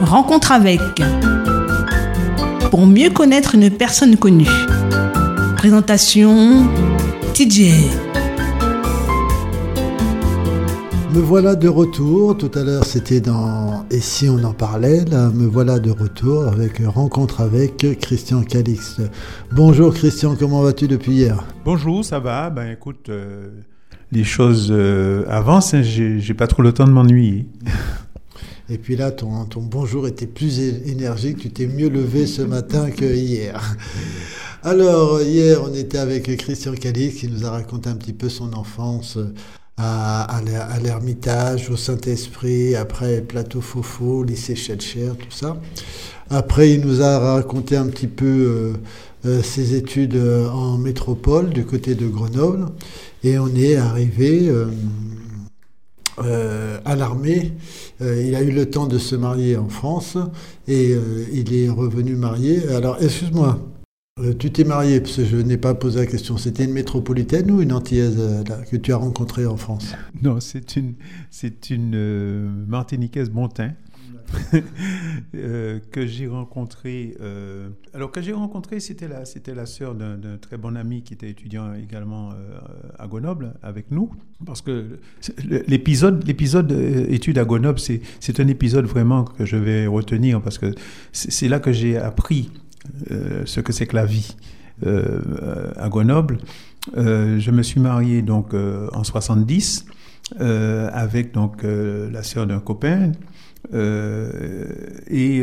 Rencontre avec. Pour mieux connaître une personne connue. Présentation TJ. Me voilà de retour. Tout à l'heure, c'était dans Et si on en parlait Là, me voilà de retour avec rencontre avec Christian Calixte. Bonjour Christian, comment vas-tu depuis hier? Bonjour, ça va? Ben écoute, euh, les choses euh, avancent. Hein, j'ai pas trop le temps de m'ennuyer. Et puis là, ton, bonjour était plus énergique. Tu t'es mieux levé ce matin que hier. Alors, hier, on était avec Christian Calixte qui nous a raconté un petit peu son enfance à, l'Ermitage, au Saint-Esprit, après Plateau Fofo, lycée Schellcher, tout ça. Après, il nous a raconté un petit peu euh, euh, ses études euh, en métropole, du côté de Grenoble. Et on est arrivé à l'armée. Il a eu le temps de se marier en France et il est revenu marié. Alors, excuse-moi, euh, tu t'es marié, parce que je n'ai pas posé la question. C'était une métropolitaine ou une antillaise euh, que tu as rencontrée en France? Non, c'est une, c'est une euh, martiniquaise bontin. que j'ai rencontré. alors que j'ai rencontré, c'était la, c'était la sœur d'un, très bon ami qui était étudiant également à Grenoble avec nous. Parce que l'épisode, l'épisode études à Grenoble, c'est, c'est un épisode vraiment que je vais retenir parce que c'est là que j'ai appris euh, ce que c'est que la vie euh, à Grenoble. Euh, je me suis marié donc en 70 avec donc la sœur d'un copain et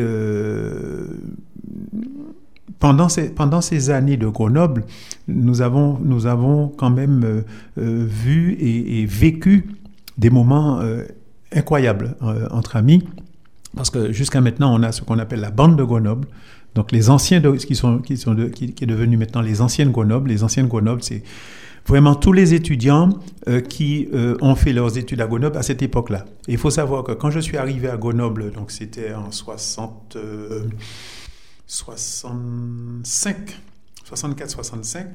pendant ces, pendant ces années de Grenoble, nous avons, nous avons quand même vu et, vécu des moments incroyables entre amis. Parce que jusqu'à maintenant, on a ce qu'on appelle la bande de Grenoble, donc les anciens, qui, sont, qui, sont qui, est devenu maintenant les anciennes Grenoble, les anciennes Grenoble, c'est vraiment tous les étudiants euh, qui euh, ont fait leurs études à Grenoble à cette époque-là. Il faut savoir que quand je suis arrivé à Grenoble, donc c'était en 60, 65, 64-65,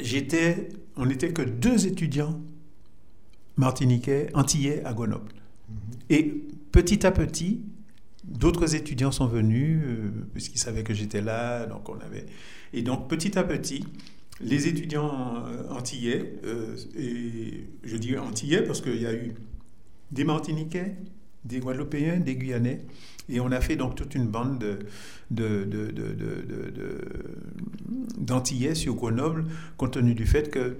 j'étais, on n'était que deux étudiants martiniquais, antillais à Grenoble. Mm-hmm. Et petit à petit, D'autres étudiants sont venus, euh, puisqu'ils savaient que j'étais là. Donc on avait... Et donc petit à petit, les étudiants euh, antillais, euh, et je dis antillais parce qu'il y a eu des Martiniquais, des Guadeloupéens, des Guyanais, et on a fait donc toute une bande de, de, d'Antillais sur Grenoble, compte tenu du fait que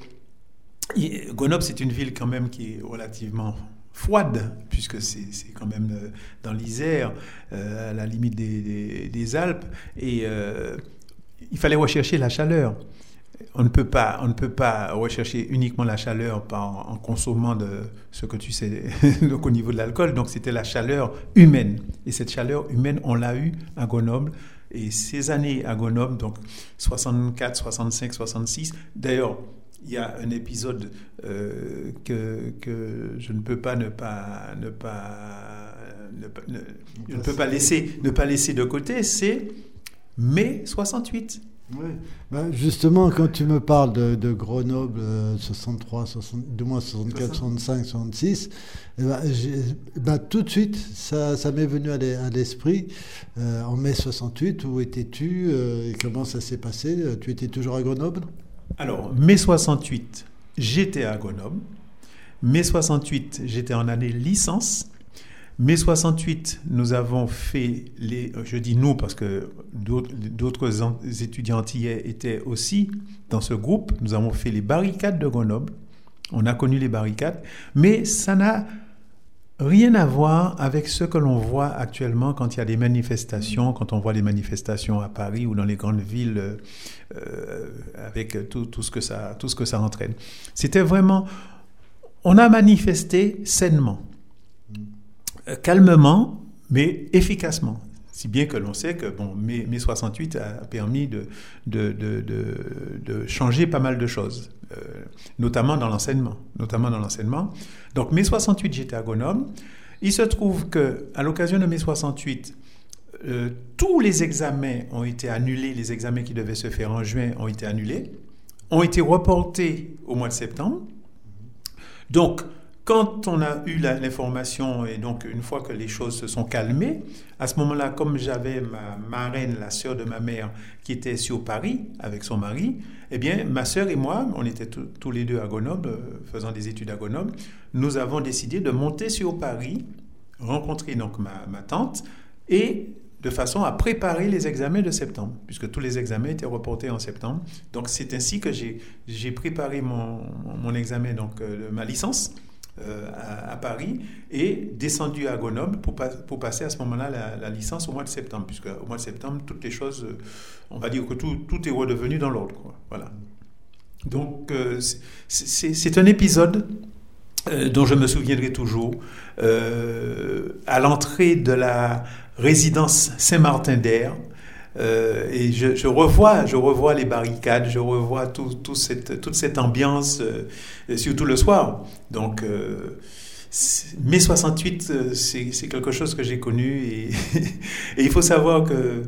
Grenoble, c'est une ville quand même qui est relativement froide, puisque c'est quand même euh, dans l'Isère, euh, à la limite des, Alpes, et euh, il fallait rechercher la chaleur. On ne, peut pas, on ne peut pas rechercher uniquement la chaleur en consommant de ce que tu sais donc au niveau de l'alcool. Donc c'était la chaleur humaine. Et cette chaleur humaine, on l'a eue à Grenoble. Et ces années à Grenoble, donc 64, 65, 66, d'ailleurs, il y a un épisode euh, que, que, je ne peux pas ne pas ne pas ne, je ne peux pas laisser ne pas laisser de côté, c'est mai 68. Oui. Ben justement, quand tu me parles de, de Grenoble 63, 60, du moins 64, 65, 66, ben, tout de suite, ça, ça m'est venu à l'esprit. Euh, en mai 68, où étais-tu euh, et comment ça s'est passé? Tu étais toujours à Grenoble? Alors, mai 68, j'étais à Grenoble. Mai 68, j'étais en année licence. Mai 68, nous avons fait les. Je dis nous parce que d'autres étudiants antillais étaient aussi dans ce groupe. Nous avons fait les barricades de Grenoble. On a connu les barricades, mais ça n'a rien à voir avec ce que l'on voit actuellement quand il y a des manifestations, quand on voit les manifestations à Paris ou dans les grandes villes euh, avec tout, tout, ce que ça, tout ce que ça entraîne. C'était vraiment... On a manifesté sainement, euh, calmement, mais efficacement. Si bien que l'on sait que bon, mai, 68 a permis de, de, de, de, changer pas mal de choses, euh, notamment dans l'enseignement. Notamment dans l'enseignement. Donc mai 68, j'étais à Grenoble. Il se trouve que à l'occasion de mai 68, euh, tous les examens ont été annulés. Les examens qui devaient se faire en juin ont été annulés, ont été reportés au mois de septembre. Donc quand on a eu l'information et donc une fois que les choses se sont calmées, à ce moment-là, comme j'avais ma marraine, la sœur de ma mère, qui était sur Paris avec son mari, eh bien, ma sœur et moi, on était tous les deux à Grenoble, euh, faisant des études à Grenoble, nous avons décidé de monter sur Paris, rencontrer donc ma, tante et de façon à préparer les examens de septembre, puisque tous les examens étaient reportés en septembre. Donc c'est ainsi que j'ai préparé mon, mon, examen, donc euh, ma licence. Euh, à, Paris et descendu à Grenoble pour, pour passer à ce moment-là la, licence au mois de septembre, puisque au mois de septembre, toutes les choses, euh, on va dire que tout, tout est redevenu dans l'ordre. Voilà. Donc, c'est un épisode dont je me souviendrai toujours. à l'entrée de la résidence Saint-Martin d'Air. Euh, et je, revois, je revois les barricades, je revois toute cette ambiance, euh, surtout le soir. Donc, euh, mai 68, c'est quelque chose que j'ai connu et, il faut savoir que,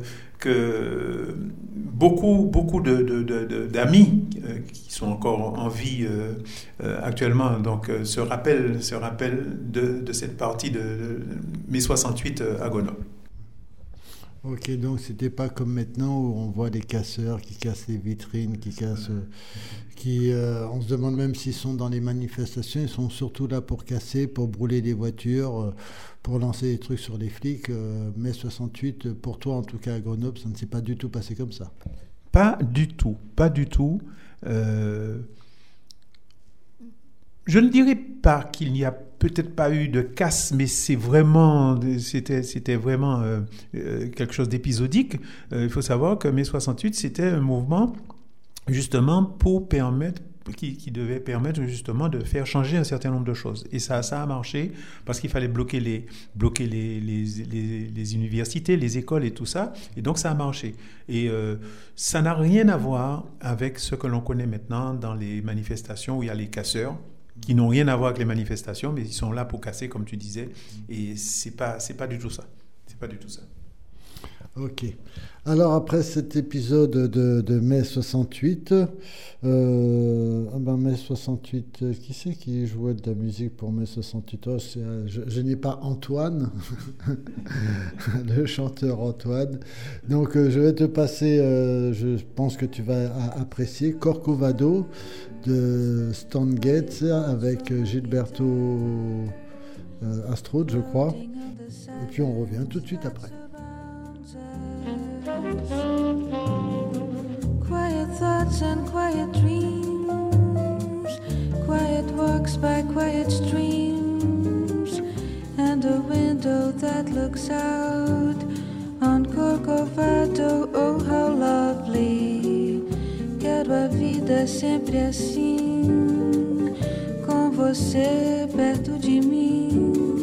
beaucoup, beaucoup d'amis qui sont encore en vie actuellement donc, se rappellent, se rappellent de, de cette partie de, de mai 68 à Grenoble. Ok, donc c'était pas comme maintenant où on voit des casseurs qui cassent les vitrines, qui cassent, qui, euh, on se demande même s'ils sont dans les manifestations, ils sont surtout là pour casser, pour brûler des voitures, euh, pour lancer des trucs sur les flics. Euh, mai 68, pour toi en tout cas à Grenoble, ça ne s'est pas du tout passé comme ça. Pas du tout, pas du tout. Je ne dirais pas qu'il n'y a peut-être pas eu de casse, mais c'est vraiment, c'était, c'était vraiment euh, euh, quelque chose d'épisodique. Euh, il faut savoir que mai 68, c'était un mouvement justement pour permettre qui, devait permettre justement de faire changer un certain nombre de choses. Et ça, ça a marché parce qu'il fallait bloquer, les, bloquer les, les, universités, les écoles et tout ça. Et donc ça a marché. Et ça n'a rien à voir avec ce que l'on connaît maintenant dans les manifestations où il y a les casseurs qui n'ont rien à voir avec les manifestations, mais ils sont là pour casser, comme tu disais. Et c'est pas, pas du tout ça. C'est pas du tout ça. Ok. Alors après cet épisode de, de mai 68, euh, ben mai 68, qui c'est qui jouait de la musique pour mai 68 Je, n'ai pas Antoine, le chanteur Antoine. Donc euh, je vais te passer, euh, je pense que tu vas apprécier, Corcovado de Stan Gates avec Gilberto Astrode, je crois. Et puis on revient tout de suite après. Quiet thoughts and quiet dreams, quiet walks by quiet streams, and a window that looks out on Corcovado. Oh, how lovely! Quero a vida sempre assim, com você perto de mim,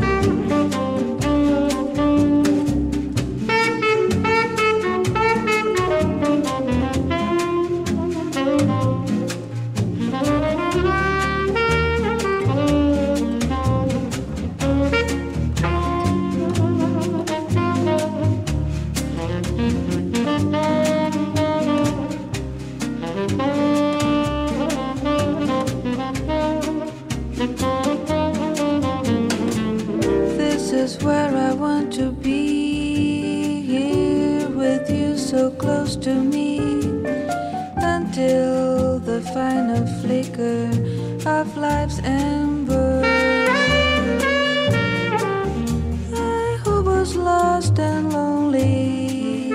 To be here with you so close to me until the final flicker of life's ember. I who was lost and lonely,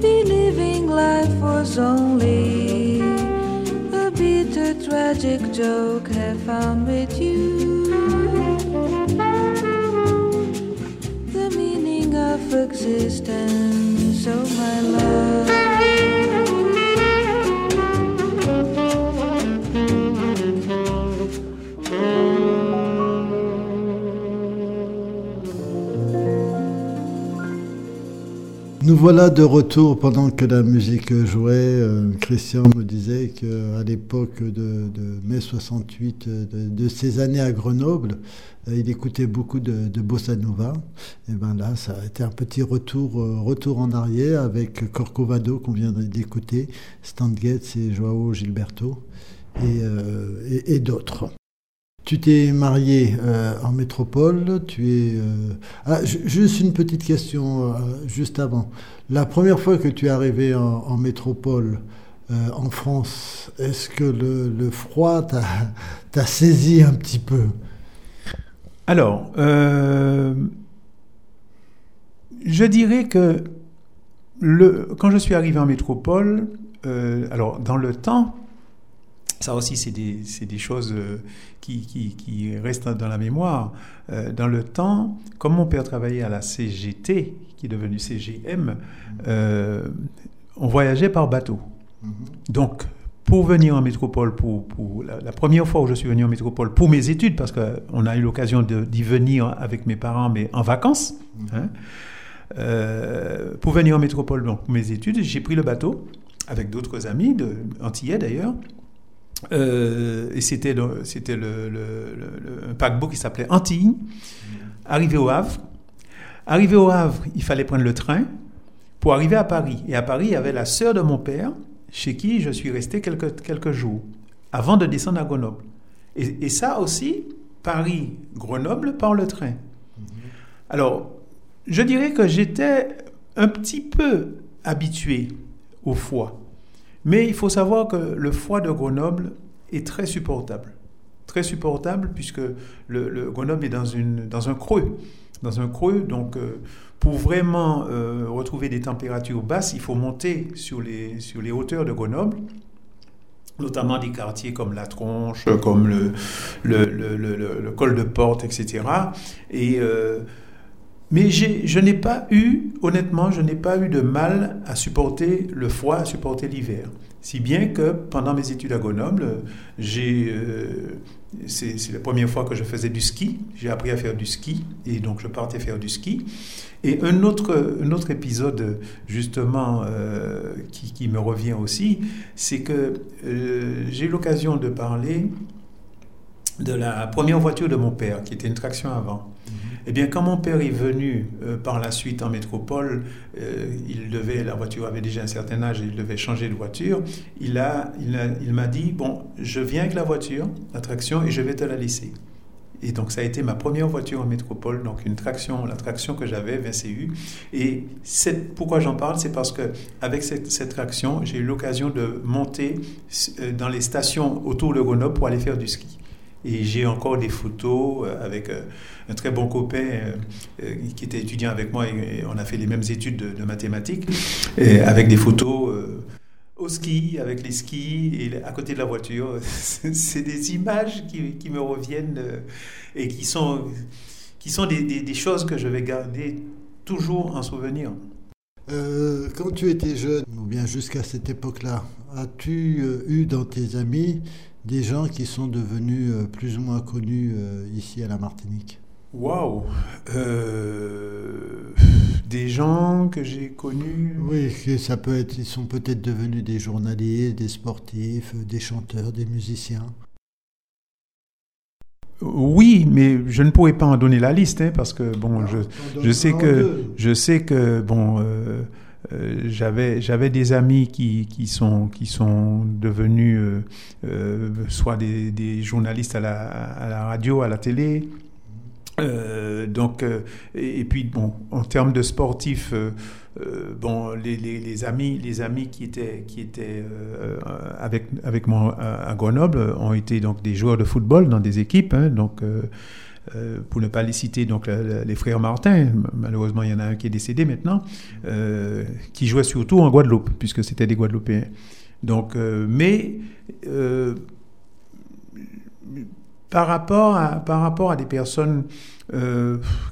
believing life was only a bitter, tragic joke, have found with you. Nous voilà de retour pendant que la musique jouait. Euh, Christian disait qu'à l'époque de, mai 68, de, de, ces années à Grenoble, euh, il écoutait beaucoup de, bossa nova. Et ben là, ça a été un petit retour, euh, retour en arrière avec Corcovado qu'on vient d'écouter, Stan Getz et Joao Gilberto et, et, d'autres. Tu t'es marié euh, en métropole, tu es... Euh, ah, juste une petite question, euh, juste avant. La première fois que tu es arrivé en, métropole, en France, est-ce que le, froid t'a saisi un petit peu? Alors, je dirais que quand je suis arrivé en métropole, alors dans le temps, ça aussi, c'est des, choses euh, qui, restent dans la mémoire. Euh, dans le temps, comme mon père travaillait à la CGT, qui est devenue CGM, euh, on voyageait par bateau. Mm-hmm. Donc, pour venir en métropole, pour, pour la, première fois où je suis venu en métropole, pour mes études, parce qu'on a eu l'occasion d'y venir avec mes parents, mais en vacances, mm-hmm. hein, pour venir en métropole, donc pour mes études, j'ai pris le bateau avec d'autres amis, de, antillais d'ailleurs, euh, et c'était le, c'était le, le, paquebot qui s'appelait Antilles. Arrivé au Havre. Arrivé au Havre, il fallait prendre le train pour arriver à Paris. Et à Paris, il y avait la sœur de mon père, chez qui je suis resté quelques, quelques jours, avant de descendre à Grenoble. Et, et ça aussi, Paris-Grenoble par le train. Alors, je dirais que j'étais un petit peu habitué au foie. Mais il faut savoir que le froid de Grenoble est très supportable. Très supportable puisque le, Grenoble est dans, une, dans un creux. Dans un creux, donc euh, pour vraiment euh, retrouver des températures basses, il faut monter sur les, sur les hauteurs de Grenoble notamment des quartiers comme La Tronche, comme le, le, le, le col de Porte, etc. Et euh, mais je n'ai pas eu, honnêtement, je n'ai pas eu de mal à supporter le froid, à supporter l'hiver. Si bien que pendant mes études à Grenoble, euh, c'est, la première fois que je faisais du ski. J'ai appris à faire du ski et donc je partais faire du ski. Et un autre, un autre épisode justement euh, qui, qui, me revient aussi, c'est que euh, j'ai eu l'occasion de parler de la première voiture de mon père, qui était une traction avant. Eh bien, quand mon père est venu euh, par la suite en métropole, euh, il devait, la voiture avait déjà un certain âge, il devait changer de voiture. Il a, il, m'a dit bon, je viens avec la voiture, la traction, et je vais te la laisser. Et donc, ça a été ma première voiture en métropole, donc une traction, la traction que j'avais, VCU. Et pourquoi j'en parle, c'est parce que avec cette, cette traction, j'ai eu l'occasion de monter euh, dans les stations autour de Grenoble pour aller faire du ski. Et j'ai encore des photos euh, avec euh, un très bon copain euh, qui était étudiant avec moi et on a fait les mêmes études de, mathématiques, avec des photos au ski, avec les skis et à côté de la voiture. C'est des images qui, me reviennent et qui sont, qui sont des, choses que je vais garder toujours en souvenir. quand tu étais jeune, ou bien jusqu'à cette époque-là, as-tu eu dans tes amis des gens qui sont devenus euh, plus ou moins connus euh, ici à la Martinique. Waouh euh, Des gens que j'ai connus. Oui, ça peut être, ils sont peut-être devenus des journaliers, des sportifs, des chanteurs, des musiciens. Oui, mais je ne pourrais pas en donner la liste, hein, parce que bon, je, je, sais que, je sais que bon, euh, j'avais j'avais des amis qui, qui sont qui sont devenus euh, euh, soit des, journalistes à la, radio à la télé. Donc et, puis bon en termes de sportifs bon les, amis les amis qui étaient qui étaient avec avec moi à, Grenoble ont été donc des joueurs de football dans des équipes hein, donc euh, pour ne pas les citer, donc les frères Martin, malheureusement il y en a un qui est décédé maintenant, euh, qui jouait surtout en Guadeloupe, puisque c'était des Guadeloupéens. Donc, euh, mais par rapport à par rapport à des personnes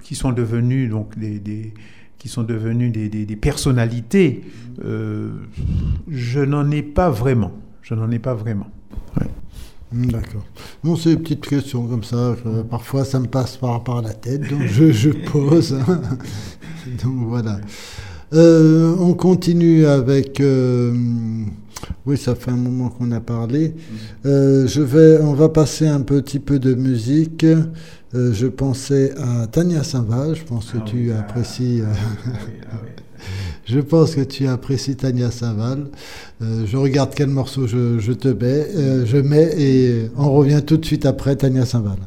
qui sont devenues donc des, qui sont devenues des, personnalités, je n'en ai pas vraiment. Je n'en ai pas vraiment. Hmm, d'accord. Bon, c'est une petite question comme ça. parfois, ça me passe par, par la tête, donc je, je pose. donc voilà. Euh, on continue avec. euh, oui, ça fait un moment qu'on a parlé. Euh, je vais, on va passer un petit peu de musique. Je pensais à Tania Saint-Val. Je pense que Ah tu oui, ah, apprécies. ah oui, ah oui. je pense que tu apprécies Tania Saint-Val. Euh, je regarde quel morceau je, te mets, euh, je mets et on revient tout de suite après Tania Saint-Val.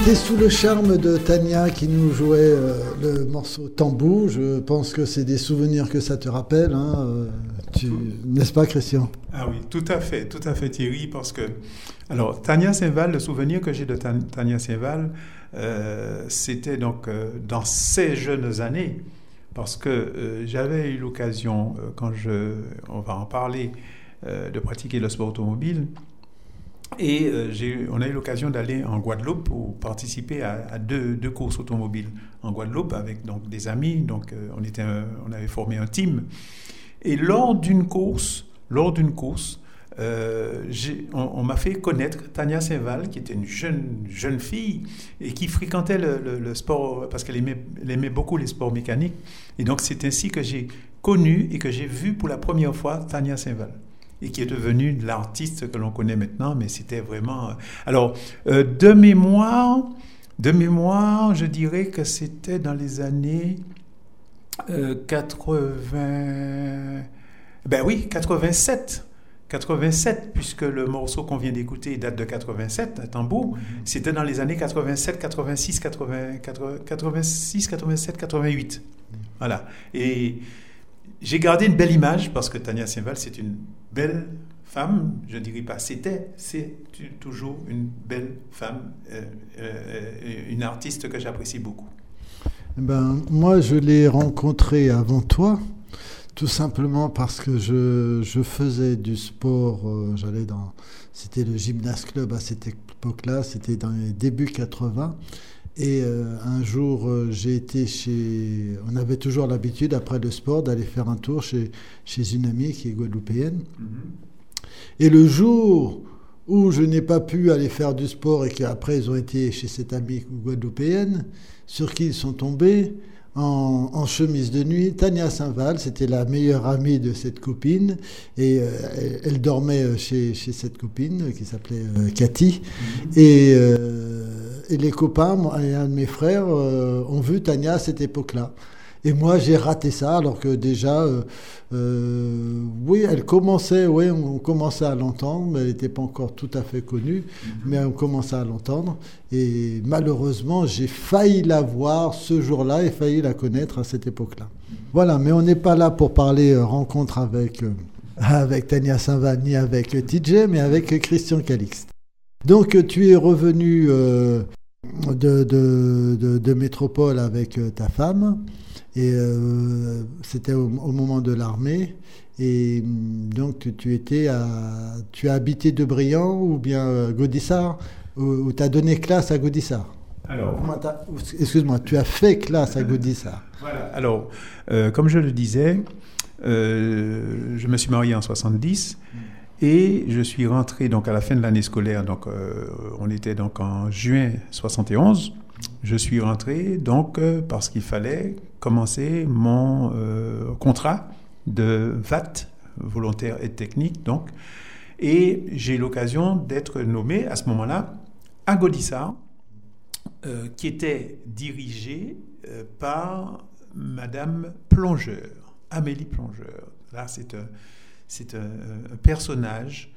On était sous le charme de Tania qui nous jouait euh, le morceau Tambou. Je pense que c'est des souvenirs que ça te rappelle. hein, euh, N'est-ce pas, Christian? Ah oui, tout à fait, tout à fait Thierry, parce que, alors, Tania Saint-Val, le souvenir que j'ai de Ta- Tania Saint-Val, euh, c'était donc dans ces jeunes années, parce que j'avais eu l'occasion, quand je, on va en parler, de pratiquer le sport automobile, et euh, on a eu l'occasion d'aller en Guadeloupe pour participer à, deux, courses automobiles en Guadeloupe avec donc des amis. Donc euh, un- on avait formé un team. Et lors d'une course, lors d'une course, euh, on, m'a fait connaître Tania Saint-Val, qui était une jeune, jeune fille et qui fréquentait le, sport parce qu'elle aimait, aimait beaucoup les sports mécaniques. Et donc c'est ainsi que j'ai connu et que j'ai vu pour la première fois Tania Saint-Val et qui est devenue l'artiste que l'on connaît maintenant, mais c'était vraiment... euh, Alors, euh, de mémoire, de mémoire, je dirais que c'était dans les années euh, 80... Ben oui, 87. 87, puisque le morceau qu'on vient d'écouter date de 87, un tambour, c'était dans les années 87, 86, 80, 80, 86, 87, 88. Voilà. Et j'ai gardé une belle image parce que Tania Saint-Val, c'est une belle femme. Je ne dirais pas c'était, c'est toujours une belle femme, euh, euh, une artiste que j'apprécie beaucoup. Ben, moi, je l'ai rencontrée avant toi, tout simplement parce que je, faisais du sport. euh, J'allais dans. C'était le gymnase club à cette époque-là, c'était dans les débuts 80. Et euh, un jour, euh, j'ai été chez. On avait toujours l'habitude, après le sport, d'aller faire un tour chez, chez une amie qui est guadeloupéenne. Et le jour où je n'ai pas pu aller faire du sport et qu'après ils ont été chez cette amie guadeloupéenne, sur qui ils sont tombés en, en chemise de nuit, Tania Saint-Val, c'était la meilleure amie de cette copine, et euh, elle, elle dormait euh, chez, chez cette copine euh, qui s'appelait euh, Cathy, et, euh, et les copains, moi et un de mes frères, ont vu Tania à cette époque-là. Et moi, j'ai raté ça, alors que déjà, euh, euh, oui, elle commençait, oui, on commençait à l'entendre, mais elle n'était pas encore tout à fait connue, mais on commençait à l'entendre. Et malheureusement, j'ai failli la voir ce jour-là et failli la connaître à cette époque-là. Voilà, mais on n'est pas là pour parler euh, rencontre avec, avec Tania Saint-Val ni avec TJ, mais avec Christian Calixte. Donc, tu es revenu de, de, de- de métropole avec ta femme. Et euh, c'était au, au moment de l'armée. Et hum, donc tu, tu étais à, tu as habité de Briand ou bien euh, Gaudissart, ou tu as donné classe à Gaudissart? Alors, Excuse-moi, tu as fait classe à Gaudissart? Voilà. Alors, euh, comme je le disais, euh, je me suis marié en 70 et je suis rentré donc à la fin de l'année scolaire. Donc, euh, on était donc en juin 71. Je suis rentré donc euh, parce qu'il fallait commencer mon euh, contrat de VAT, volontaire et technique, donc. Et j'ai l'occasion d'être nommé à ce moment-là à Gaudissart, euh, qui était dirigé par Madame Plongeur, Amélie Plongeur. Là, c'est un, un, personnage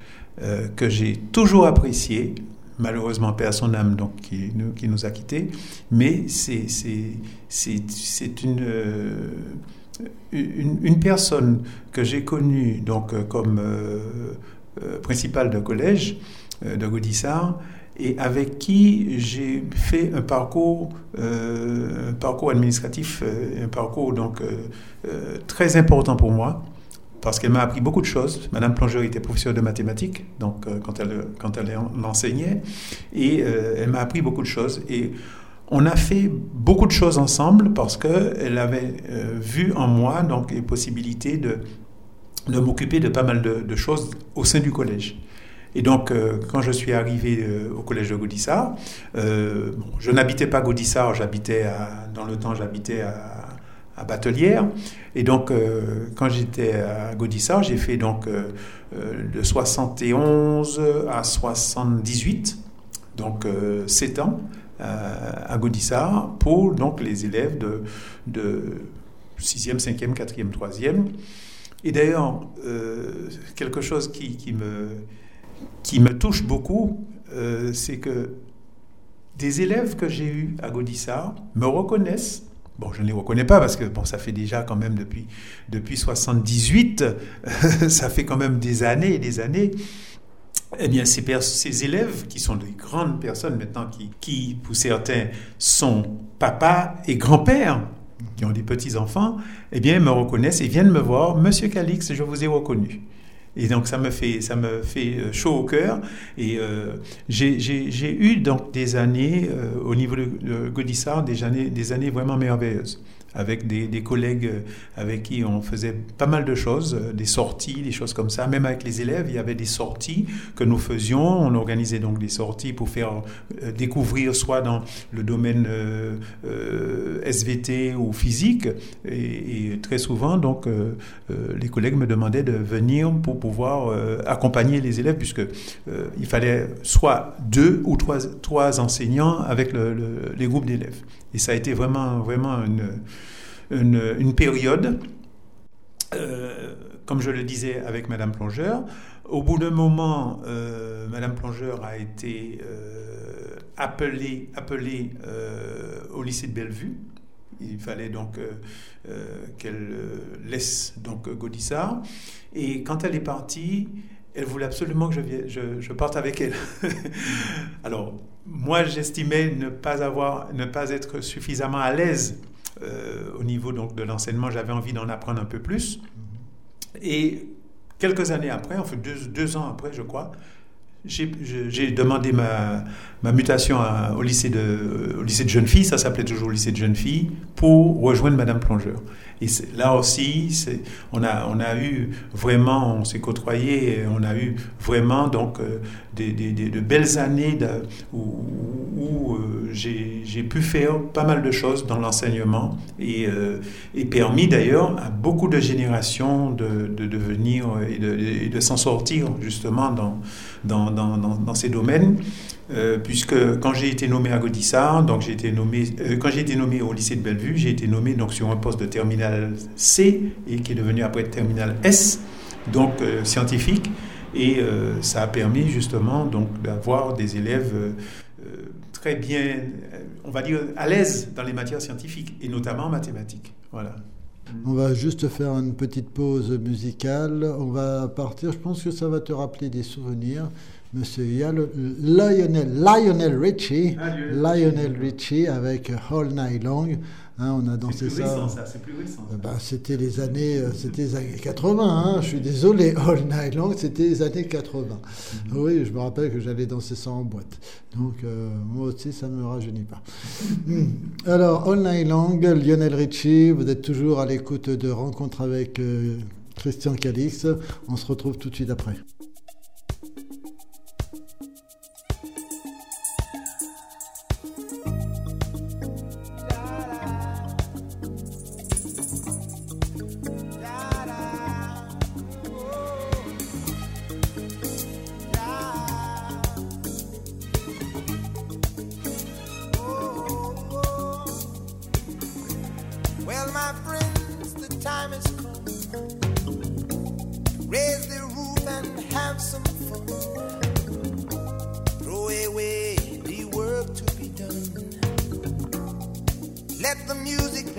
que j'ai toujours apprécié. Malheureusement, père son âme, donc, qui nous, qui nous a quittés. Mais c'est, une, euh, une, une personne que j'ai connue donc, euh, comme euh, euh, principale de collège de Gaudissart et avec qui j'ai fait un parcours, un parcours administratif, un parcours donc très important pour moi parce qu'elle m'a appris beaucoup de choses. Madame Plongeur était professeure de mathématiques, donc euh, quand elle quand elle l'enseignait, et euh, elle m'a appris beaucoup de choses. Et on a fait beaucoup de choses ensemble parce que elle avait euh, vu en moi donc les possibilités de de m'occuper de pas mal de, choses au sein du collège. Et donc, quand je suis arrivé au collège de Gaudissart, bon, je n'habitais pas Gaudissart, j'habitais dans le temps, j'habitais à, à Batelière. Et donc, euh, quand j'étais à Gaudissart, j'ai fait donc euh, euh, de 71 à 78, donc euh, 7 ans euh, à Gaudissart pour donc les élèves de, de 6e, 5e, 4e, 3e. Et d'ailleurs, euh, quelque chose qui, qui me, qui me touche beaucoup, euh, c'est que des élèves que j'ai eus à Gaudissart me reconnaissent. Bon, je ne les reconnais pas parce que bon, ça fait déjà quand même depuis, depuis 78, ça fait quand même des années et des années. Eh bien, ces, élèves, qui sont des grandes personnes maintenant, qui, qui pour certains sont papa et grand-père, qui ont des petits-enfants, eh bien, me reconnaissent et viennent me voir. Monsieur Calix, je vous ai reconnu. Et donc, ça me fait, ça me fait euh, chaud au cœur. Et euh, j'ai- eu donc des années, euh, au niveau de, de Gaudissart, des années, des années vraiment merveilleuses. Avec des, collègues euh, avec qui on faisait pas mal de choses, euh, des sorties, des choses comme ça. Même avec les élèves, il y avait des sorties que nous faisions. On organisait donc des sorties pour faire euh, découvrir soit dans le domaine SVT ou physique. Et, très souvent, donc, les collègues me demandaient de venir pour pouvoir accompagner les élèves, puisque il fallait soit deux ou trois, trois enseignants avec le- le- les groupes d'élèves. Et ça a été vraiment, vraiment une, une, période, euh, comme je le disais avec Madame Plongeur. Au bout d'un moment, euh, Madame Plongeur a été euh, appelée, appelée euh, au lycée de Bellevue Il fallait donc qu'elle laisse donc Gaudissart. Et quand elle est partie, elle voulait absolument que je, je, parte avec elle. Alors, moi, j'estimais ne pas avoir, ne pas être suffisamment à l'aise au niveau donc de l'enseignement. J'avais envie d'en apprendre un peu plus. Et quelques années après, enfin deux, deux ans après, je crois, j'ai demandé ma, mutation au, lycée de, au lycée de jeunes filles, ça s'appelait toujours lycée de jeunes filles, pour rejoindre Madame Plongeur. Et là aussi, on a, on a eu vraiment, on s'est côtoyés, et on a eu vraiment donc euh, de belles années où, où, euh, j'ai pu faire pas mal de choses dans l'enseignement et, euh, et permis d'ailleurs à beaucoup de générations de, de devenir et de, de s'en sortir justement dans, dans, ces domaines. Euh, puisque quand j'ai été nommé à Gaudissart, donc j'ai été nommé, euh, quand j'ai été nommé au lycée de Bellevue, j'ai été nommé donc sur un poste de terminal C et qui est devenu après terminal S, donc euh, scientifique, et ça a permis justement donc d'avoir des élèves très bien, on va dire à l'aise dans les matières scientifiques et notamment en mathématiques. Voilà. On va juste faire une petite pause musicale. On va partir. Je pense que ça va te rappeler des souvenirs. Monsieur Lionel, Lionel Richie, Ah, Lionel Lionel Richie avec All Night Long. Hein, on a dansé ça. c'est plus récent. Bah, c'était les années, euh, c'était les années 80. hein. Je suis désolé, All Night Long, c'était les années 80. Oui, je me rappelle que j'allais danser ça en boîte. Donc euh, moi aussi, ça ne me rajeunit pas. Hmm. Alors, All Night Long, Lionel Richie, vous êtes toujours à l'écoute de Rencontre avec euh, Christian Calix. On se retrouve tout de suite après.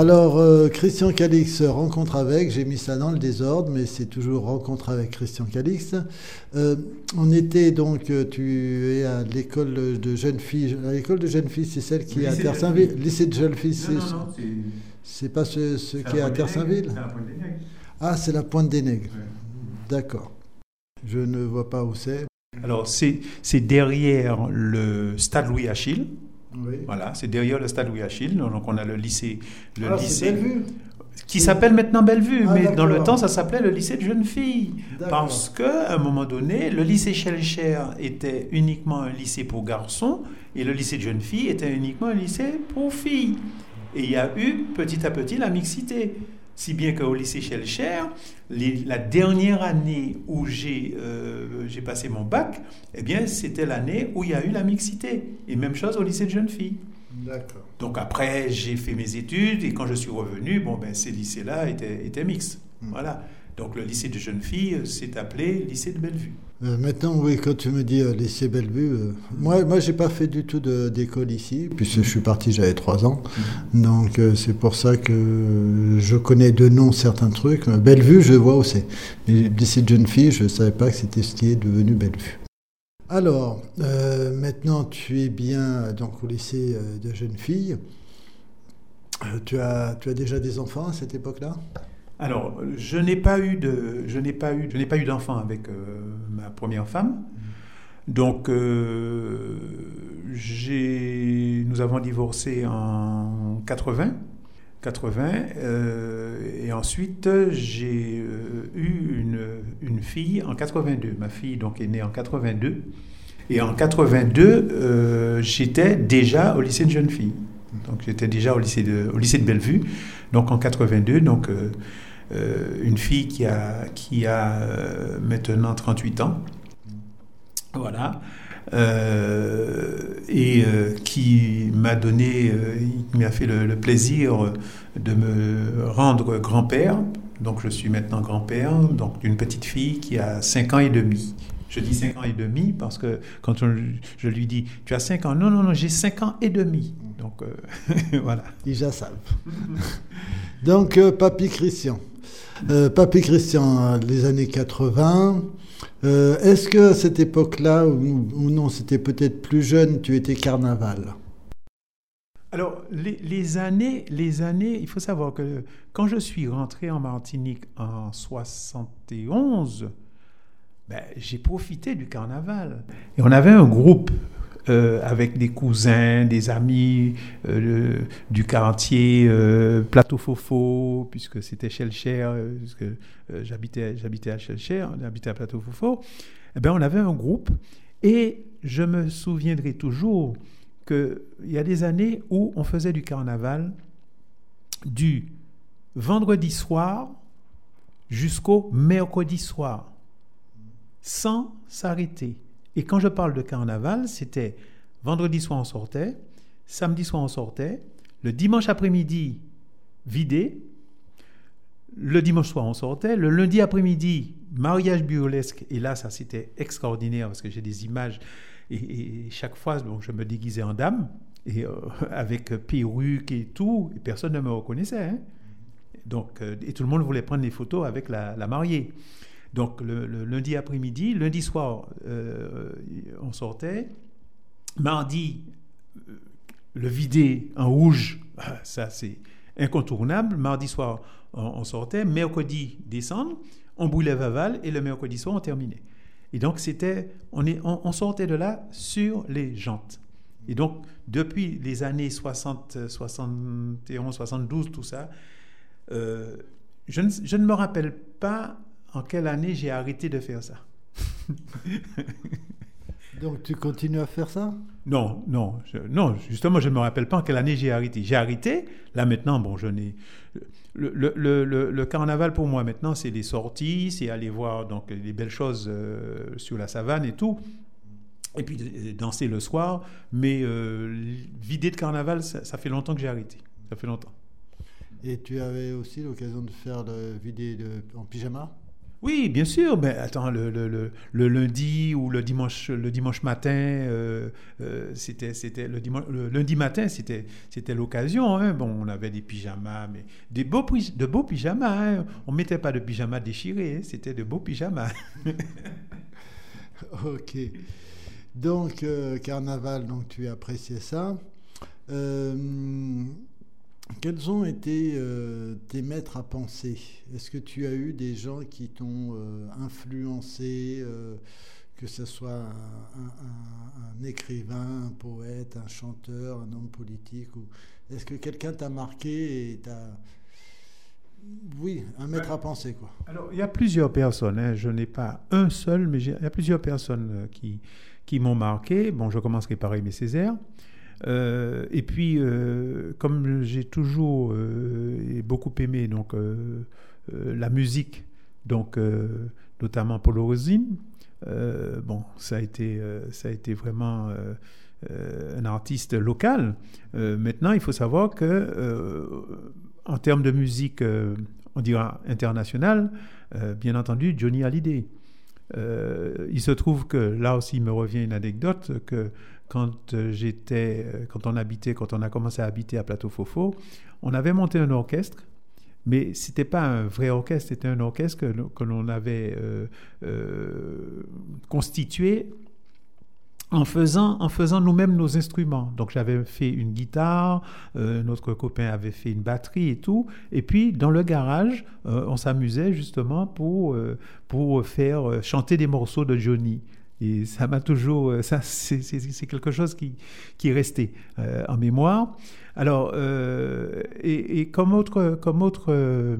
Alors, euh, Christian Calix, rencontre avec, j'ai mis ça dans le désordre, mais c'est toujours rencontre avec Christian Calix. Euh, on était donc, euh, tu es à l'école de jeunes filles. L'école de jeunes filles, c'est celle qui est à Lycée de Terre-Saint-Ville. jeunes filles. Lycée de jeunes filles, c'est, Non, non, non, c'est- pas ce, qui est à des Nègres. Ah, c'est la Pointe des Nègres. Ouais. D'accord. Je ne vois pas où c'est. Alors, c'est c'est derrière le stade Louis-Achille. Oui. Voilà, c'est derrière le stade Louis-Achille. Donc, on a le lycée. Le Ah, lycée Bellevue qui s'appelle maintenant Bellevue, Ah, mais dans le temps, ça s'appelait le lycée de jeunes filles. Parce qu'à un moment donné, le lycée Schellcher était uniquement un lycée pour garçons et le lycée de jeunes filles était uniquement un lycée pour filles. Et il y a eu petit à petit la mixité. Si bien qu'au lycée Schellcher, les- la dernière année où j'ai euh, j'ai passé mon bac, eh bien, c'était l'année où il y a eu la mixité. Et même chose au lycée de jeunes filles. D'accord. Donc après, j'ai fait mes études et quand je suis revenu, bon, ben, ces lycées-là étaient, étaient mixtes. Mm. Voilà. Donc le lycée de jeunes filles euh, s'est appelé lycée de Bellevue. Euh, maintenant, oui, quand tu me dis euh, lycée Bellevue, euh, moi, moi, j'ai pas fait du tout d'école ici, puisque je suis parti, j'avais trois ans. Donc, euh, c'est pour ça que je connais de nom certains trucs. Bellevue, je vois où c'est. Mais lycée de jeunes filles, je savais pas que c'était ce qui est devenu Bellevue. Alors, maintenant, tu es bien donc au lycée de jeunes filles. Tu as, tu as déjà des enfants à cette époque-là? Alors, je n'ai pas eu de, d'enfant avec euh, ma première femme. Donc, euh, nous avons divorcé en 80. 80 euh, et ensuite j'ai eu une, fille en 82. Ma fille donc est née en 82 et en 82 euh, j'étais déjà au lycée de jeunes filles. Donc j'étais déjà au lycée de, au lycée de Bellevue. Donc en 82 donc une fille qui a qui a euh, maintenant 38 ans. Voilà. Euh, et euh, qui m'a donné, euh, m'a fait le, plaisir de me rendre grand-père. Donc je suis maintenant grand-père donc d'une petite fille qui a 5 ans et demi. Je dis 5 ans et demi parce que quand on- je lui dis tu as 5 ans, non, non, non, j'ai 5 ans et demi. Donc euh, voilà. Déjà savent. Donc, euh, Papy Christian. Euh, Christian, les années 80. euh, Est-ce que à cette époque-là, ou, non, c'était peut-être plus jeune, tu étais carnaval? Alors, les, les années, les années, il faut savoir que quand je suis rentré en Martinique en 71, ben, j'ai profité du carnaval. Et on avait un groupe euh, avec des cousins, des amis euh, du quartier euh, Plateau Fofo, puisque c'était Chelcher, puisque j'habitais, j'habitais à Chelcher, on habitait à Plateau Fofo. Eh ben, on avait un groupe et je me souviendrai toujours qu'il y a des années où on faisait du carnaval du vendredi soir jusqu'au mercredi soir, sans s'arrêter. Et quand je parle de carnaval, c'était vendredi soir on sortait, samedi soir on sortait, le dimanche après-midi vidé, le dimanche soir on sortait, le lundi après-midi mariage burlesque, et là ça c'était extraordinaire parce que j'ai des images et, chaque fois donc, je me déguisais en dame et euh, avec perruque et tout, et personne ne me reconnaissait. hein. Donc, euh, et tout le monde voulait prendre des photos avec la mariée. Donc le, lundi après-midi, lundi soir, euh, on sortait. Mardi, euh, le vidé en rouge, ça c'est incontournable. Mardi soir, on, sortait. Mercredi, descendre. On brûlait Vaval et le mercredi soir, on terminait. Et donc c'était, on, est, on sortait de là sur les jantes. Et donc depuis les années 60, 71, 72, tout ça, euh, je, ne, je ne me rappelle pas en quelle année j'ai arrêté de faire ça? Donc, tu continues à faire ça? Non, non, je- non, justement, je ne me rappelle pas en quelle année j'ai arrêté. J'ai arrêté, là maintenant, bon, je n'ai... Le, le- le- le- carnaval pour moi maintenant, c'est des sorties, c'est aller voir donc les belles choses euh, sur la savane et tout, et puis euh, danser le soir. Mais euh, vider de carnaval, ça, ça fait longtemps que j'ai arrêté. Ça fait longtemps. Et tu avais aussi l'occasion de faire le vidéo de- en pyjama? Oui, bien sûr. Mais attends, le, lundi ou le dimanche, le dimanche matin, euh, euh, c'était, le, dimanche, lundi matin, c'était, c'était l'occasion. hein. Bon, on avait des pyjamas, mais des beaux, de beaux pyjamas. hein. On mettait pas de pyjamas déchirés, hein. c'était de beaux pyjamas. Ok. Donc, euh, carnaval, donc tu appréciais ça. Quels ont été euh, tes maîtres à penser? Est-ce que tu as eu des gens qui t'ont euh, influencé, euh, que ce soit un, un- un écrivain, un poète, un chanteur, un homme politique ou... Est-ce que quelqu'un t'a marqué et t'a... Oui, un maître à penser, quoi? Alors, il y a plusieurs personnes. hein. Je n'ai pas un seul, mais il y a plusieurs personnes qui, qui m'ont marqué. Bon, je commencerai par Aimé Césaire. Euh, et puis, euh, comme j'ai toujours euh, beaucoup aimé donc, la musique, donc, notamment Paulo Rosine, bon, ça a été, ça a été vraiment un artiste local. Maintenant, il faut savoir que, en termes de musique, on dira internationale, bien entendu, Johnny Hallyday. Euh, il se trouve que là aussi, il me revient une anecdote que quand euh, j'étais, euh, quand on habitait, quand on a commencé à habiter à Plateau Fofo, on avait monté un orchestre, mais c'était pas un vrai orchestre, c'était un orchestre que, l'on- avait euh, constitué en faisant, en faisant nous-mêmes nos instruments. Donc j'avais fait une guitare, notre copain avait fait une batterie et tout. Et puis dans le garage, on s'amusait justement pour, pour faire chanter des morceaux de Johnny. Et ça m'a toujours, euh, ça c'est quelque chose qui, qui est resté euh, en mémoire. Alors, euh, et, comme autre, comme autre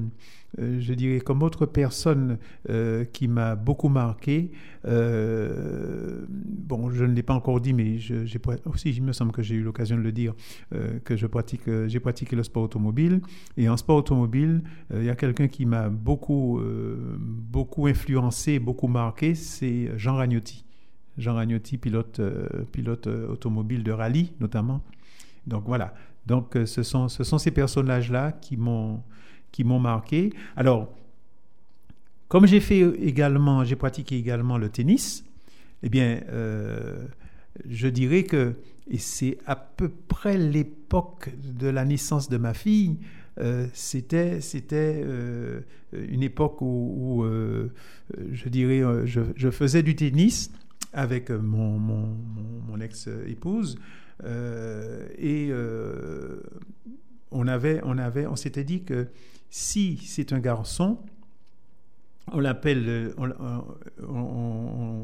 je dirais, comme autre personne qui m'a beaucoup marqué, bon, je ne l'ai pas encore dit, mais aussi, il me semble que j'ai eu l'occasion de le dire, que je pratique, j'ai pratiqué le sport automobile. Et en sport automobile, il y a quelqu'un qui m'a beaucoup, beaucoup influencé, beaucoup marqué, c'est Jean Ragnotti. Jean Ragnotti, pilote, euh, pilote euh, automobile de rallye notamment. Donc voilà. Donc euh, ce sont, ce sont ces personnages-là qui m'ont marqué. Alors, comme j'ai fait également, j'ai pratiqué également le tennis, eh bien, je dirais que, et c'est à peu près l'époque de la naissance de ma fille, c'était une époque où, je dirais, je faisais du tennis avec mon, mon, ex-épouse. euh, et euh, on avait, on avait, on s'était dit que si c'est un garçon, on l'appelle, euh, on,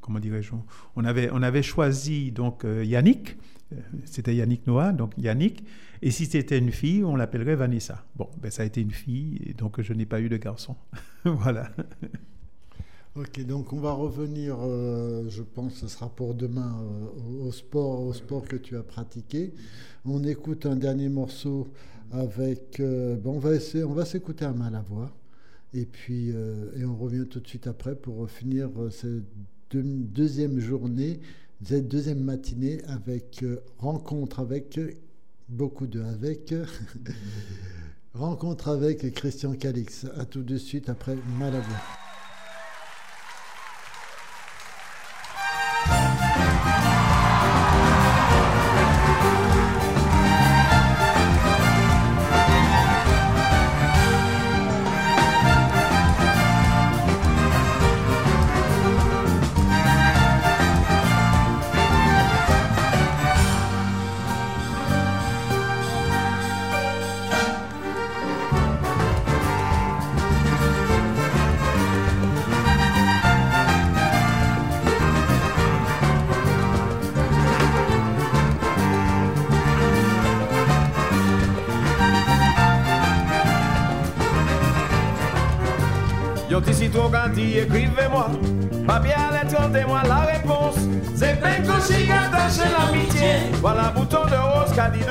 comment dirais-je, on- avait, on avait choisi donc euh, Yannick, euh, c'était Yannick Noah, donc Yannick, et si c'était une fille, on l'appellerait Vanessa. Bon, ben ça a été une fille, donc je n'ai pas eu de garçon. voilà. Ok, donc on va revenir, euh, je pense que ce sera pour demain, euh, au, sport, au sport que tu as pratiqué. On écoute un dernier morceau avec, euh, bon, on va essayer, on va s'écouter à mal à voix, et puis et on revient tout de suite après pour finir cette deux- deuxième journée, cette deuxième matinée avec rencontre avec beaucoup de avec. Rencontre avec Christian Calix. À tout de suite après. Yo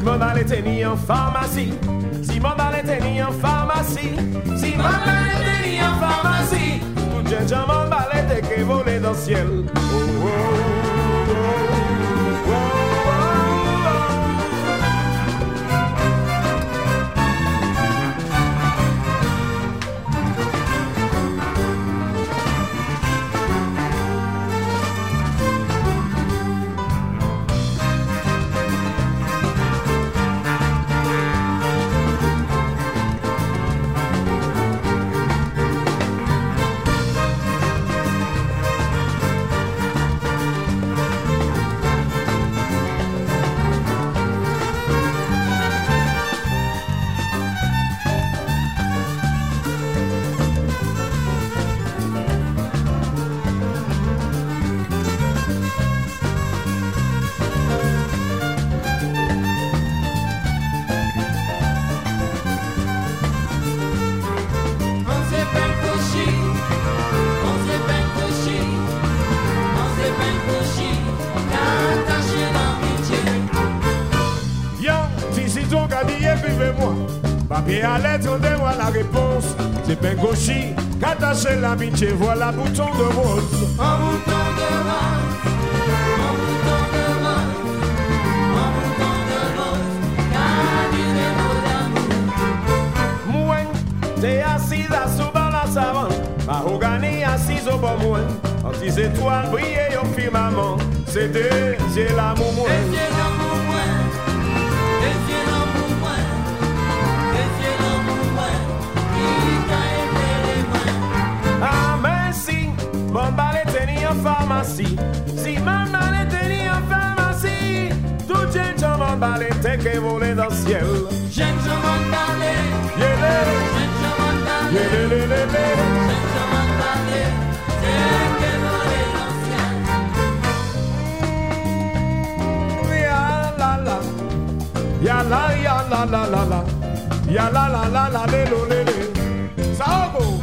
balè teni en pharmacie. Si mon balè teni en pharmacie. Si mon balè teni en pharmacie. Tout balè te ke volé dans ciel. Oh, oh, oh, C'est ben gauchi, qu'attacher l'amitié, voilà bouton de rose. Un bouton de rose, un bouton de rose, un bouton de rose, garde les mots d'amour. Mwen, te assise à sous la savane. Mahogany assise au bon moins. Anti étoiles brillaient au firmament. C'était, c'est l'amour Et teni en pharmacie. Si mon balai teni en pharmacie. Tout jen jan mon balai te ke volé dans le ciel. J'aime je m'en parler, Yeah, j'aime je m'en parler. yeah, yeah, yeah, yeah, yeah. Ya la la, ya la ya la la la la, ya la la la la le lo le le. Saogo.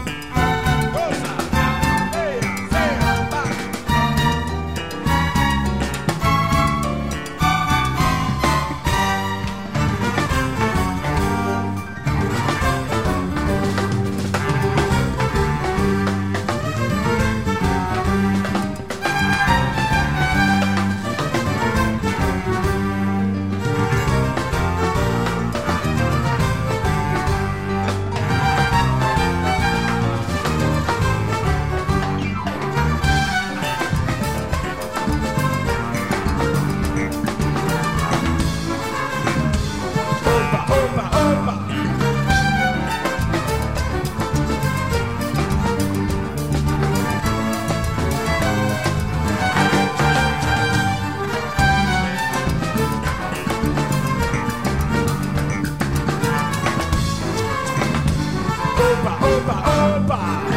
Bye.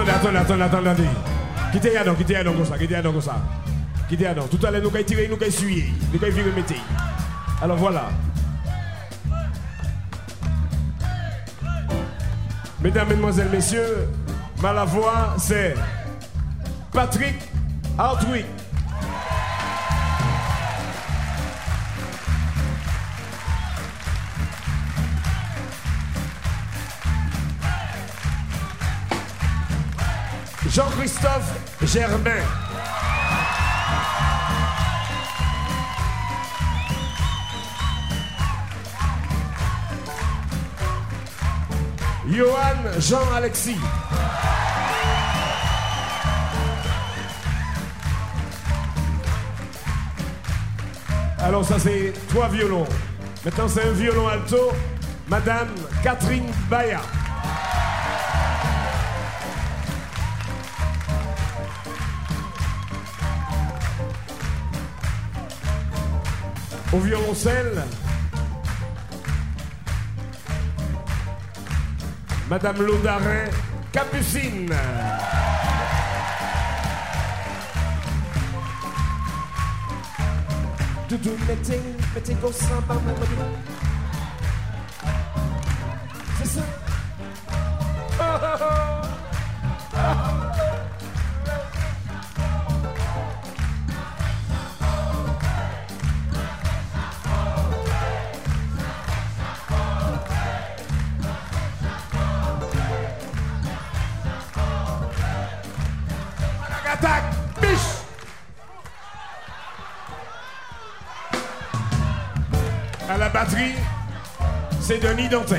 Attendez, attendez, attendez, attendez. Quittez Yadon, quittez Yadon comme ça, quittez Yadon comme ça. Quittez Yadon. Tout à l'heure, nous allons tirer, nous allons essuyer, nous allons virer métier. Alors voilà. Mesdames, Mesdemoiselles, Messieurs, ma la voix, c'est Patrick Hartwig. Jean-Christophe Germain. Johan Jean-Alexis. Alors ça c'est trois violons. Maintenant c'est un violon alto, Madame Catherine Baya. Au violoncelle, Madame Laudarin Capucine. Doudou, mettez, mettez au samba, mamadou. C'est c'est Denis Dantin.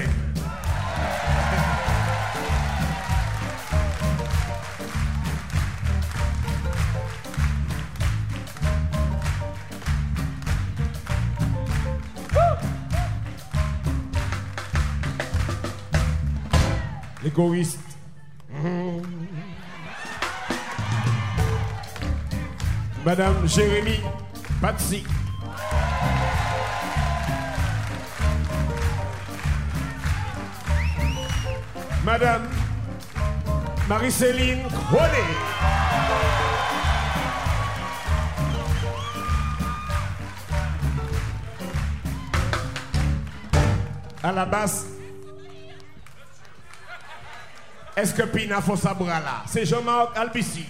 Choristes. Madame Jérémy Patsy. Madame Marie-Céline Cronet. À la basse, est-ce que Pina Fossabra là? C'est Jean-Marc Albici.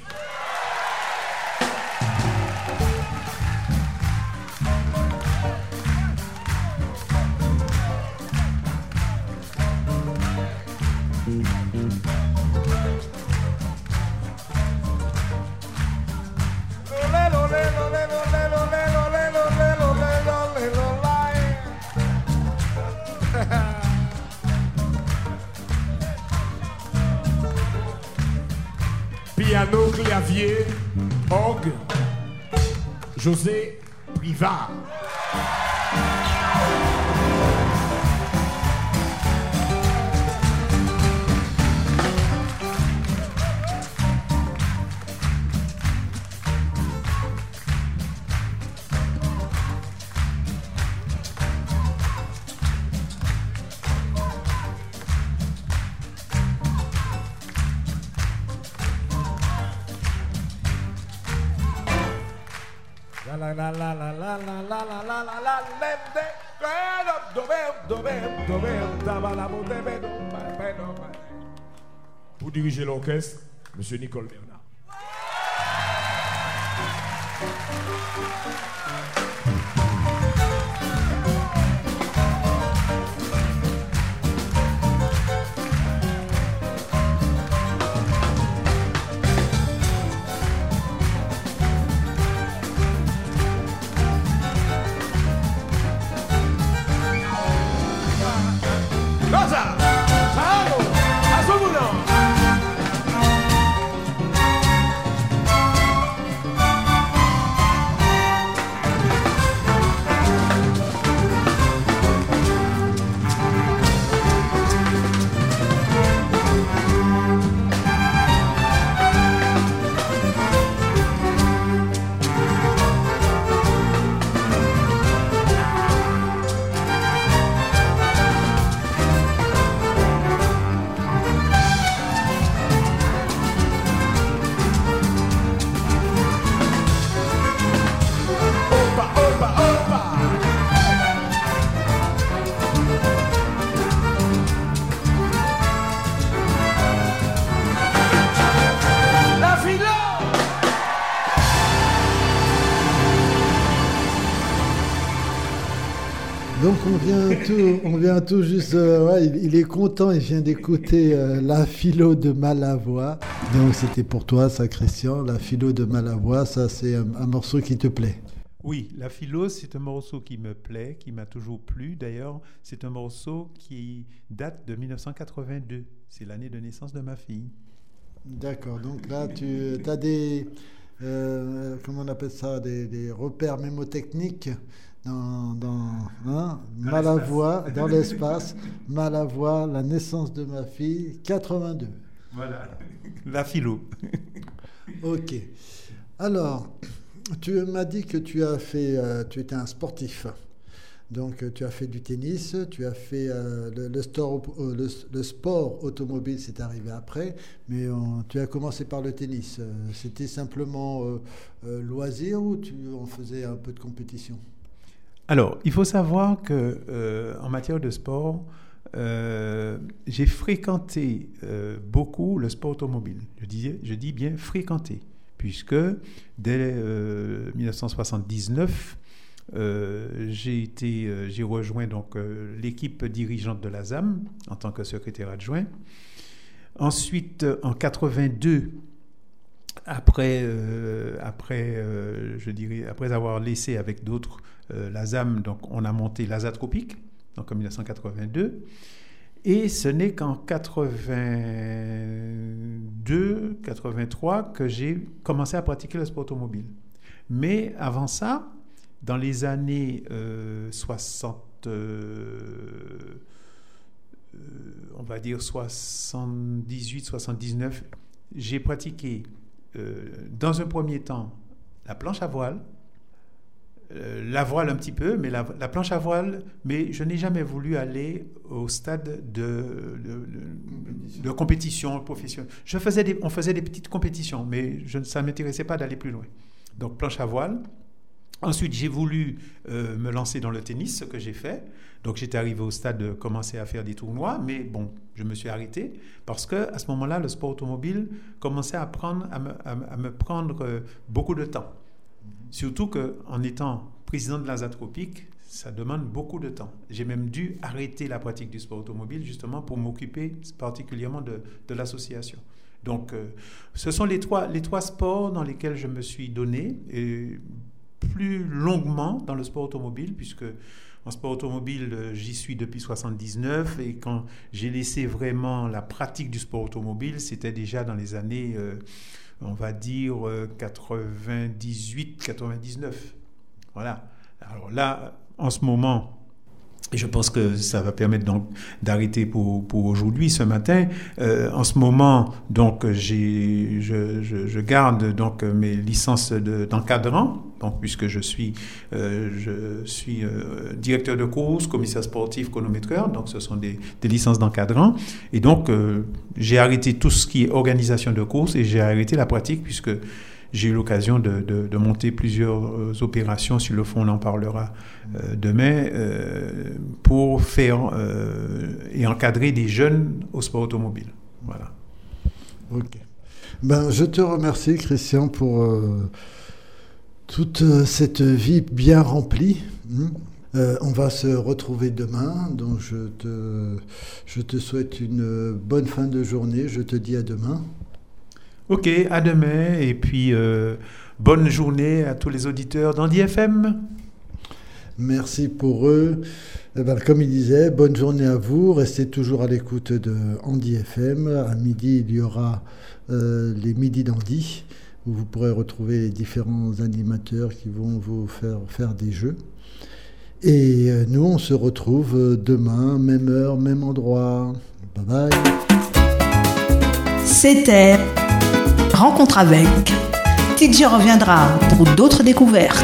José diriger l'orchestre, Monsieur Nicole Bernard. Tout, on vient tout juste, euh, ouais, il, il est content, il vient d'écouter euh, la philo de Malavoie. Donc c'était pour toi ça Christian, la philo de Malavoie, ça c'est un, un morceau qui te plaît. Oui, la philo, c'est un morceau qui me plaît, qui m'a toujours plu. D'ailleurs, c'est un morceau qui date de 1982. C'est l'année de naissance de ma fille. D'accord, donc là tu as des, euh, comment on appelle ça, des, des repères mémotechniques dans, dans hein, Dans Malavoie, dans l'espace, Malavoie, la naissance de ma fille, 82. Voilà, la philo. Ok. Alors, tu m'as dit que tu as fait, euh, tu étais un sportif. Donc, tu as fait du tennis, tu as fait euh, le, le store- euh, le- le sport automobile, c'est arrivé après, mais tu as commencé par le tennis. C'était simplement euh, euh, loisir ou tu en faisais un peu de compétition? Alors, il faut savoir que euh, en matière de sport, euh, j'ai fréquenté euh, beaucoup le sport automobile. Je, dis bien fréquenté, puisque dès euh, 1979, euh, j'ai rejoint donc l'équipe dirigeante de la ZAM en tant que secrétaire adjoint. Ensuite, en 82, après, euh, après, euh, je dirais, après avoir laissé avec d'autres euh, donc on a monté l'ASA Tropique, donc en 1982. Et ce n'est qu'en 82, 83 que j'ai commencé à pratiquer le sport automobile. Mais avant ça, dans les années euh, 60, euh, euh, on va dire 78, 79, j'ai pratiqué euh, dans un premier temps la planche à voile, euh, la voile un petit peu, mais la, la planche à voile, mais je n'ai jamais voulu aller au stade de, de, de- de compétition professionnelle. Je faisais des, on faisait des petites compétitions, mais je, ça ne m'intéressait pas d'aller plus loin. Donc planche à voile. Ensuite, j'ai voulu euh, me lancer dans le tennis, ce que j'ai fait. Donc, j'étais arrivé au stade de commencer à faire des tournois, mais bon, je me suis arrêté parce que à ce moment-là, le sport automobile commençait à, prendre, à, me, à prendre euh, beaucoup de temps. Surtout qu'en étant président de l'ASA Tropique, ça demande beaucoup de temps. J'ai même dû arrêter la pratique du sport automobile justement pour m'occuper particulièrement de, l'association. Donc, euh, ce sont les trois, les trois sports dans lesquels je me suis donné, et plus longuement dans le sport automobile, puisque en sport automobile, euh, j'y suis depuis 79, et quand j'ai laissé vraiment la pratique du sport automobile, c'était déjà dans les années, euh, on va dire, euh, 98-99. Voilà. Alors là, en ce moment, et je pense que ça va permettre donc d'arrêter pour, pour aujourd'hui, ce matin. Euh, en ce moment, donc, j'ai, je, je, je garde donc mes licences de- d'encadrant, donc puisque je suis, euh, je suis euh, directeur de course, commissaire sportif, chronométreur, donc ce sont des, des licences d'encadrant. Et donc, euh, j'ai arrêté tout ce qui est organisation de course et j'ai arrêté la pratique puisque j'ai eu l'occasion de, de- monter plusieurs euh, opérations, sur le fond on en parlera euh, demain, euh, pour faire et encadrer des jeunes au sport automobile. Voilà. Ok. Ben, je te remercie, Christian, pour toute cette vie bien remplie. Euh, on va se retrouver demain, donc je te, je te souhaite une bonne fin de journée. Je te dis à demain. Ok, à demain et puis euh, bonne journée à tous les auditeurs d'Andy FM. Merci pour eux. Eh ben, comme il disait, bonne journée à vous. Restez toujours à l'écoute de Andy FM. À midi, il y aura euh, les midis d'Andy, où vous pourrez retrouver les différents animateurs qui vont vous faire faire des jeux. Et euh, nous, on se retrouve demain, même heure, même endroit. Bye bye. C'était Rencontre avec. TJ reviendra pour d'autres découvertes.